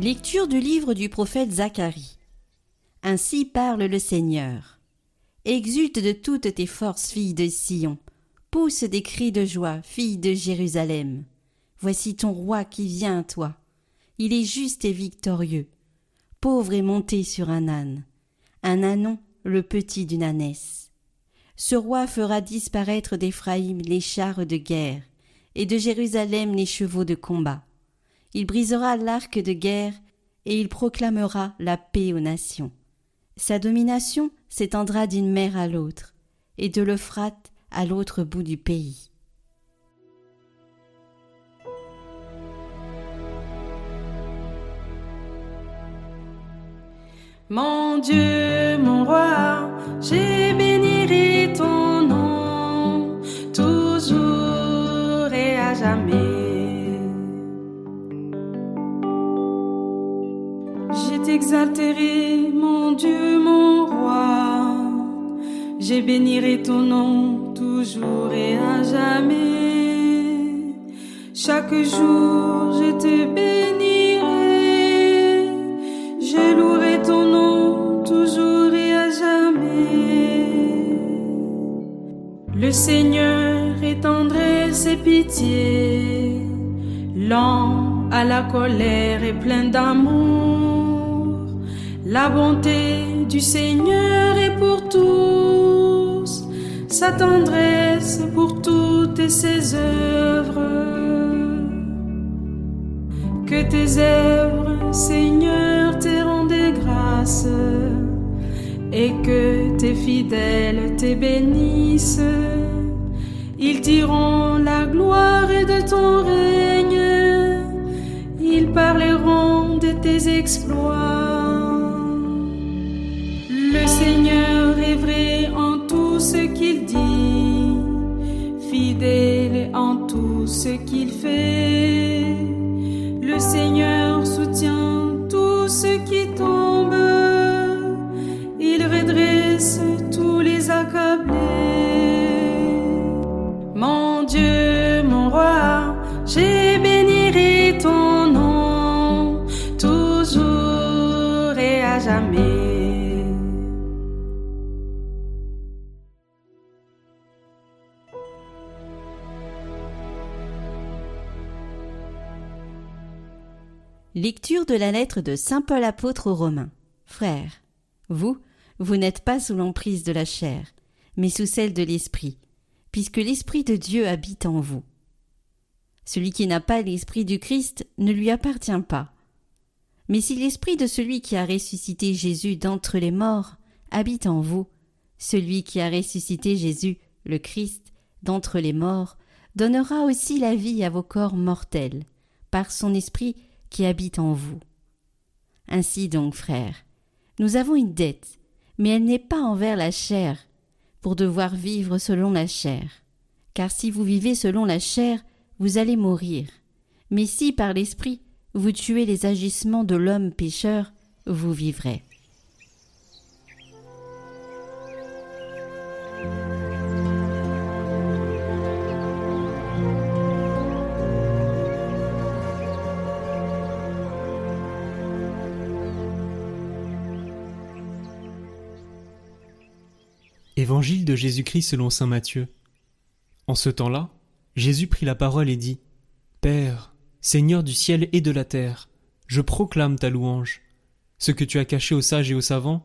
Lecture du livre du prophète Zacharie. Ainsi parle le Seigneur. Exulte de toutes tes forces, fille de Sion. Pousse des cris de joie, fille de Jérusalem. Voici ton roi qui vient à toi. Il est juste et victorieux. Pauvre et monté sur un âne. Un ânon, le petit d'une ânesse. Ce roi fera disparaître d'Éphraïm les chars de guerre, et de Jérusalem les chevaux de combat il brisera l'arc de guerre et il proclamera la paix aux nations. Sa domination s'étendra d'une mer à l'autre et de l'Euphrate à l'autre bout du pays. Mon Dieu, mon roi, Je bénirai ton nom toujours et à jamais. Chaque jour je te bénirai. Je louerai ton nom toujours et à jamais. Le Seigneur étendrait ses pitiés, lent à la colère et plein d'amour. La bonté du Seigneur est pour tous, sa tendresse pour toutes ses œuvres. Que tes œuvres, Seigneur, te rendent grâce et que tes fidèles te bénissent. Ils diront la gloire de ton règne, ils parleront de tes exploits. Tout ce qu'il fait. Lecture de la lettre de Saint Paul apôtre aux Romains. Frères, vous, vous n'êtes pas sous l'emprise de la chair, mais sous celle de l'Esprit, puisque l'Esprit de Dieu habite en vous. Celui qui n'a pas l'Esprit du Christ ne lui appartient pas. Mais si l'Esprit de celui qui a ressuscité Jésus d'entre les morts habite en vous, celui qui a ressuscité Jésus, le Christ, d'entre les morts, donnera aussi la vie à vos corps mortels, par son Esprit qui habite en vous. Ainsi donc, frères, nous avons une dette, mais elle n'est pas envers la chair, pour devoir vivre selon la chair. Car si vous vivez selon la chair, vous allez mourir. Mais si par l'Esprit vous tuez les agissements de l'homme pécheur, vous vivrez. Évangile de Jésus-Christ selon saint Matthieu. En ce temps-là, Jésus prit la parole et dit Père, Seigneur du ciel et de la terre, je proclame ta louange. Ce que tu as caché aux sages et aux savants,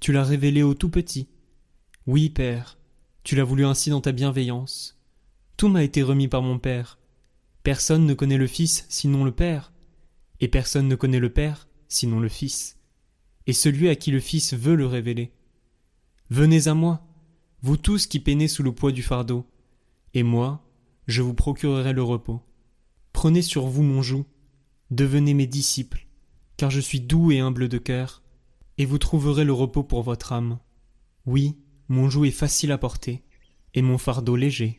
tu l'as révélé aux tout petits. Oui, Père, tu l'as voulu ainsi dans ta bienveillance. Tout m'a été remis par mon Père. Personne ne connaît le Fils sinon le Père, et personne ne connaît le Père sinon le Fils, et celui à qui le Fils veut le révéler. Venez à moi, vous tous qui peinez sous le poids du fardeau, et moi, je vous procurerai le repos. Prenez sur vous mon joug, devenez mes disciples, car je suis doux et humble de cœur, et vous trouverez le repos pour votre âme. Oui, mon joug est facile à porter, et mon fardeau léger.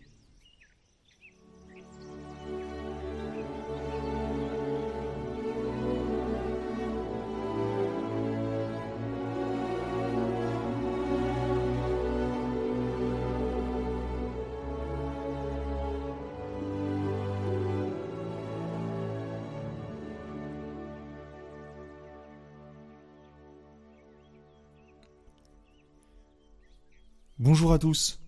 Bonjour à tous.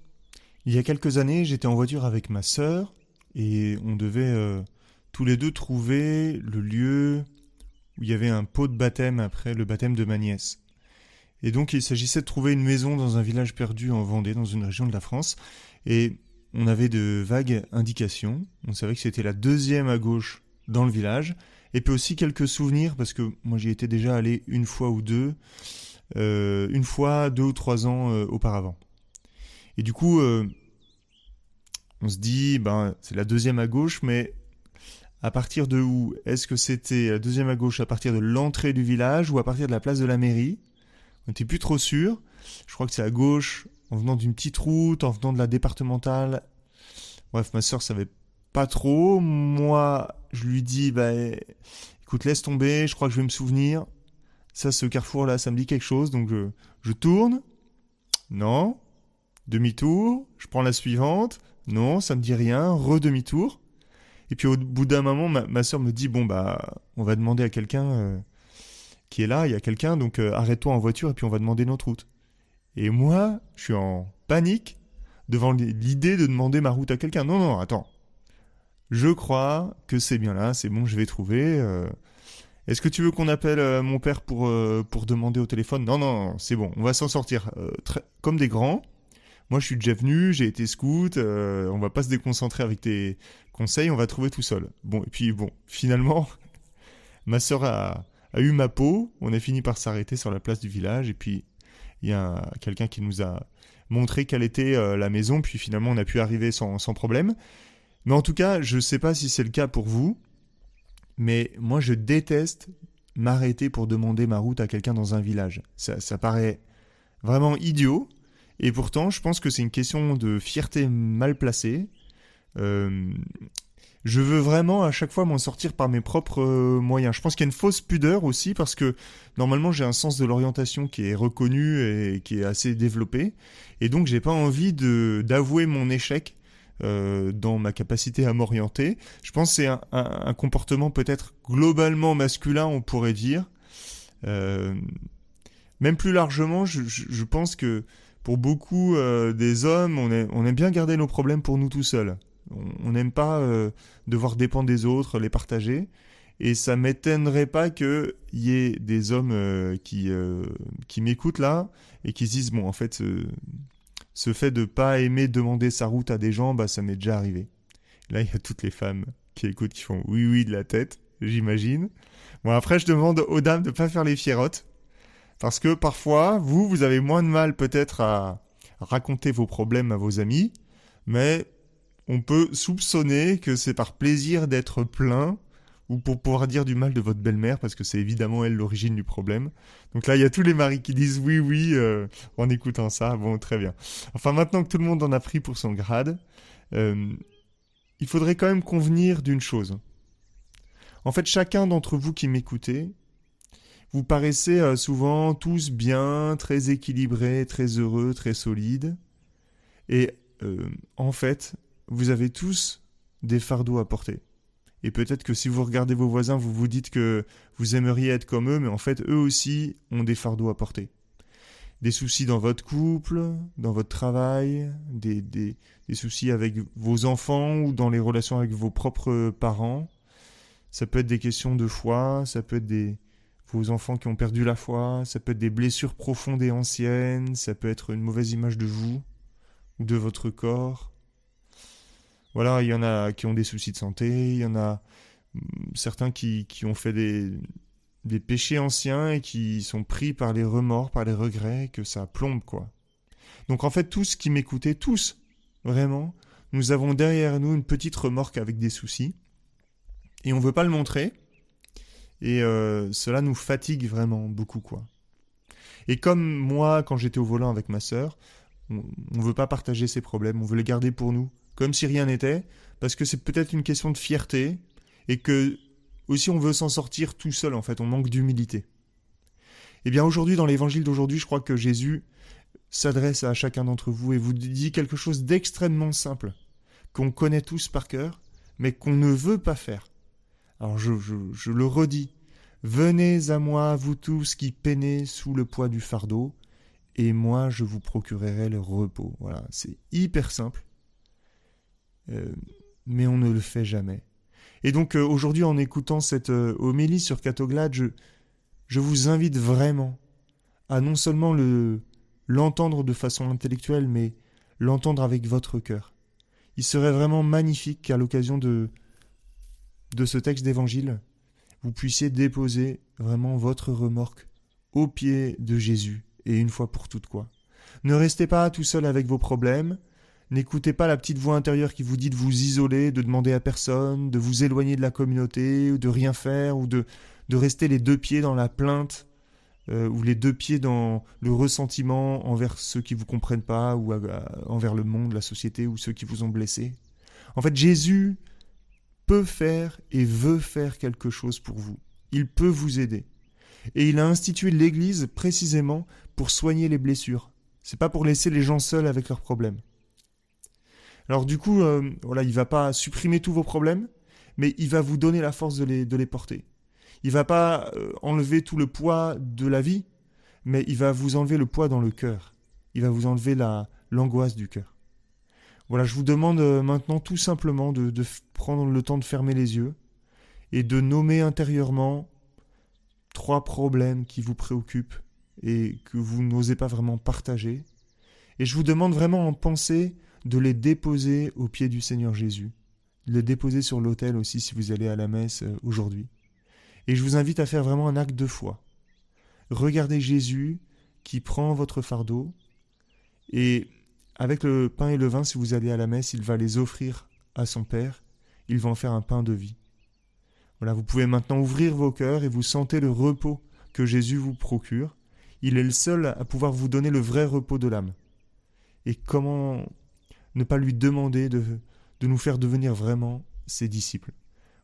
Il y a quelques années, j'étais en voiture avec ma sœur et on devait euh, tous les deux trouver le lieu où il y avait un pot de baptême après le baptême de ma nièce. Et donc il s'agissait de trouver une maison dans un village perdu en Vendée, dans une région de la France. Et on avait de vagues indications. On savait que c'était la deuxième à gauche dans le village. Et puis aussi quelques souvenirs, parce que moi j'y étais déjà allé une fois ou deux, euh, une fois deux ou trois ans euh, auparavant. Et du coup, euh, on se dit, ben, c'est la deuxième à gauche, mais à partir de où Est-ce que c'était la deuxième à gauche? À partir de l'entrée du village ou à partir de la place de la mairie? On n'était plus trop sûr. Je crois que c'est à gauche, en venant d'une petite route, en venant de la départementale. Bref, ma soeur savait pas trop. Moi, je lui dis, bah, écoute, laisse tomber, je crois que je vais me souvenir. Ça, ce carrefour-là, ça me dit quelque chose, donc je, je tourne. Non, Demi-tour, je prends la suivante. Non, ça me dit rien. Re-demi-tour. Et puis au bout d'un moment, ma, soeur me dit bon bah on va demander à quelqu'un euh, qui est là, il y a quelqu'un, donc euh, arrête-toi en voiture et puis on va demander notre route. Et moi, je suis en panique devant l'idée de demander ma route à quelqu'un. Non, non, attends. Je crois que c'est bien là, c'est bon, je vais trouver. Euh. Est-ce que tu veux qu'on appelle mon père pour, pour demander au téléphone? Non, non, c'est bon, on va s'en sortir comme des grands. Moi, je suis déjà venu, j'ai été scout, euh, on va pas se déconcentrer avec tes conseils, on va trouver tout seul. Bon, et puis bon, finalement, ma sœur a, eu ma peau, on a fini par s'arrêter sur la place du village, et puis il y a quelqu'un qui nous a montré quelle était euh, la maison, puis finalement on a pu arriver sans, problème. Mais en tout cas, je sais pas si c'est le cas pour vous, mais moi je déteste m'arrêter pour demander ma route à quelqu'un dans un village. ça paraît vraiment idiot, et pourtant, je pense que c'est une question de fierté mal placée. Euh, je veux vraiment à chaque fois m'en sortir par mes propres euh, moyens. Je pense qu'il y a une fausse pudeur aussi parce que normalement j'ai un sens de l'orientation qui est reconnu et qui est assez développé. Et donc j'ai pas envie de d'avouer mon échec euh, dans ma capacité à m'orienter. Je pense que c'est un, comportement peut-être globalement masculin, on pourrait dire. Même plus largement, je pense que pour beaucoup euh, des hommes, on, aime bien garder nos problèmes pour nous tout seuls. On n'aime pas euh, devoir dépendre des autres, les partager. Et ça m'étonnerait pas qu'il y ait des hommes euh, qui, qui m'écoutent là et qui se disent bon en fait ce, fait de pas aimer demander sa route à des gens, bah ça m'est déjà arrivé. Là il y a toutes les femmes qui écoutent qui font oui oui de la tête, j'imagine. Bon après je demande aux dames de pas faire les fierottes parce que parfois, vous, vous avez moins de mal peut-être à raconter vos problèmes à vos amis, mais on peut soupçonner que c'est par plaisir d'être plein ou pour pouvoir dire du mal de votre belle-mère, parce que c'est évidemment elle l'origine du problème. Donc là, il y a tous les maris qui disent oui, oui, euh, en écoutant ça. Bon, très bien. Enfin, maintenant que tout le monde en a pris pour son grade, euh, il faudrait quand même convenir d'une chose. En fait, chacun d'entre vous qui m'écoutez, vous paraissez euh, souvent tous bien, très équilibrés, très heureux, très solides. Et euh, en fait, vous avez tous des fardeaux à porter. Et peut-être que si vous regardez vos voisins, vous vous dites que vous aimeriez être comme eux, mais en fait, eux aussi ont des fardeaux à porter. Des soucis dans votre couple, dans votre travail, des, des, des soucis avec vos enfants ou dans les relations avec vos propres parents. Ça peut être des questions de foi, ça peut être des, vos enfants qui ont perdu la foi, ça peut être des blessures profondes et anciennes, ça peut être une mauvaise image de vous ou de votre corps. Voilà, il y en a qui ont des soucis de santé, il y en a mm, certains qui, qui ont fait des, des péchés anciens et qui sont pris par les remords, par les regrets, que ça plombe, quoi. Donc en fait, tous qui m'écoutaient, tous, vraiment, nous avons derrière nous une petite remorque avec des soucis, et on ne veut pas le montrer, Et euh, cela nous fatigue vraiment beaucoup, quoi. Et comme moi, quand j'étais au volant avec ma sœur, on ne veut pas partager ses problèmes, on veut les garder pour nous, comme si rien n'était, parce que c'est peut-être une question de fierté, et que aussi on veut s'en sortir tout seul, en fait, on manque d'humilité. Eh bien aujourd'hui, dans l'évangile d'aujourd'hui, je crois que Jésus s'adresse à chacun d'entre vous et vous dit quelque chose d'extrêmement simple, qu'on connaît tous par cœur, mais qu'on ne veut pas faire. Alors je, le redis, venez à moi, vous tous qui peinez sous le poids du fardeau, et moi je vous procurerai le repos. Voilà, c'est hyper simple, euh, mais on ne le fait jamais. Et donc euh, aujourd'hui, en écoutant cette euh, homélie sur Catoglade, je, je vous invite vraiment à non seulement le l'entendre de façon intellectuelle, mais l'entendre avec votre cœur. Il serait vraiment magnifique qu'à l'occasion de, de ce texte d'évangile, vous puissiez déposer vraiment votre remorque au pied de Jésus, et une fois pour toutes quoi. Ne restez pas tout seul avec vos problèmes, n'écoutez pas la petite voix intérieure qui vous dit de vous isoler, de demander à personne, de vous éloigner de la communauté, de rien faire, ou de, de rester les deux pieds dans la plainte euh, ou les deux pieds dans le ressentiment envers ceux qui vous comprennent pas, ou envers le monde, la société, ou ceux qui vous ont blessé. En fait, Jésus peut faire et veut faire quelque chose pour vous. Il peut vous aider. Et il a institué l'Église précisément pour soigner les blessures. C'est pas pour laisser les gens seuls avec leurs problèmes. Alors du coup, euh, voilà, il va pas supprimer tous vos problèmes, mais il va vous donner la force de les, porter. Il va pas euh, enlever tout le poids de la vie, mais il va vous enlever le poids dans le cœur. Il va vous enlever la l'angoisse du cœur. Voilà, je vous demande euh, maintenant tout simplement de, prendre le temps de fermer les yeux et de nommer intérieurement trois problèmes qui vous préoccupent et que vous n'osez pas vraiment partager. Et je vous demande vraiment en pensée de les déposer au pied du Seigneur Jésus, de les déposer sur l'autel aussi si vous allez à la messe euh, aujourd'hui. Et je vous invite à faire vraiment un acte de foi. Regardez Jésus qui prend votre fardeau et avec le pain et le vin, si vous allez à la messe, il va les offrir à son Père. Il va en faire un pain de vie. Voilà, vous pouvez maintenant ouvrir vos cœurs et vous sentez le repos que Jésus vous procure. Il est le seul à pouvoir vous donner le vrai repos de l'âme. Et comment ne pas lui demander de, nous faire devenir vraiment ses disciples?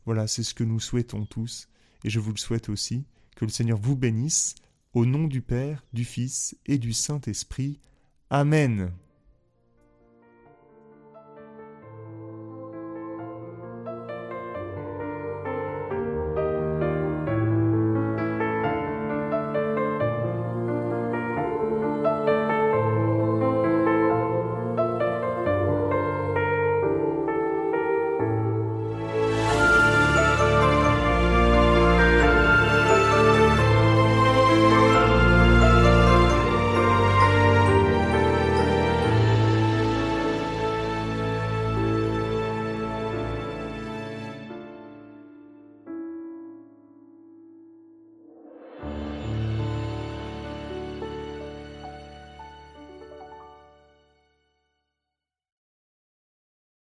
Voilà, c'est ce que nous souhaitons tous et je vous le souhaite aussi, que le Seigneur vous bénisse, au nom du Père, du Fils et du Saint-Esprit. Amen.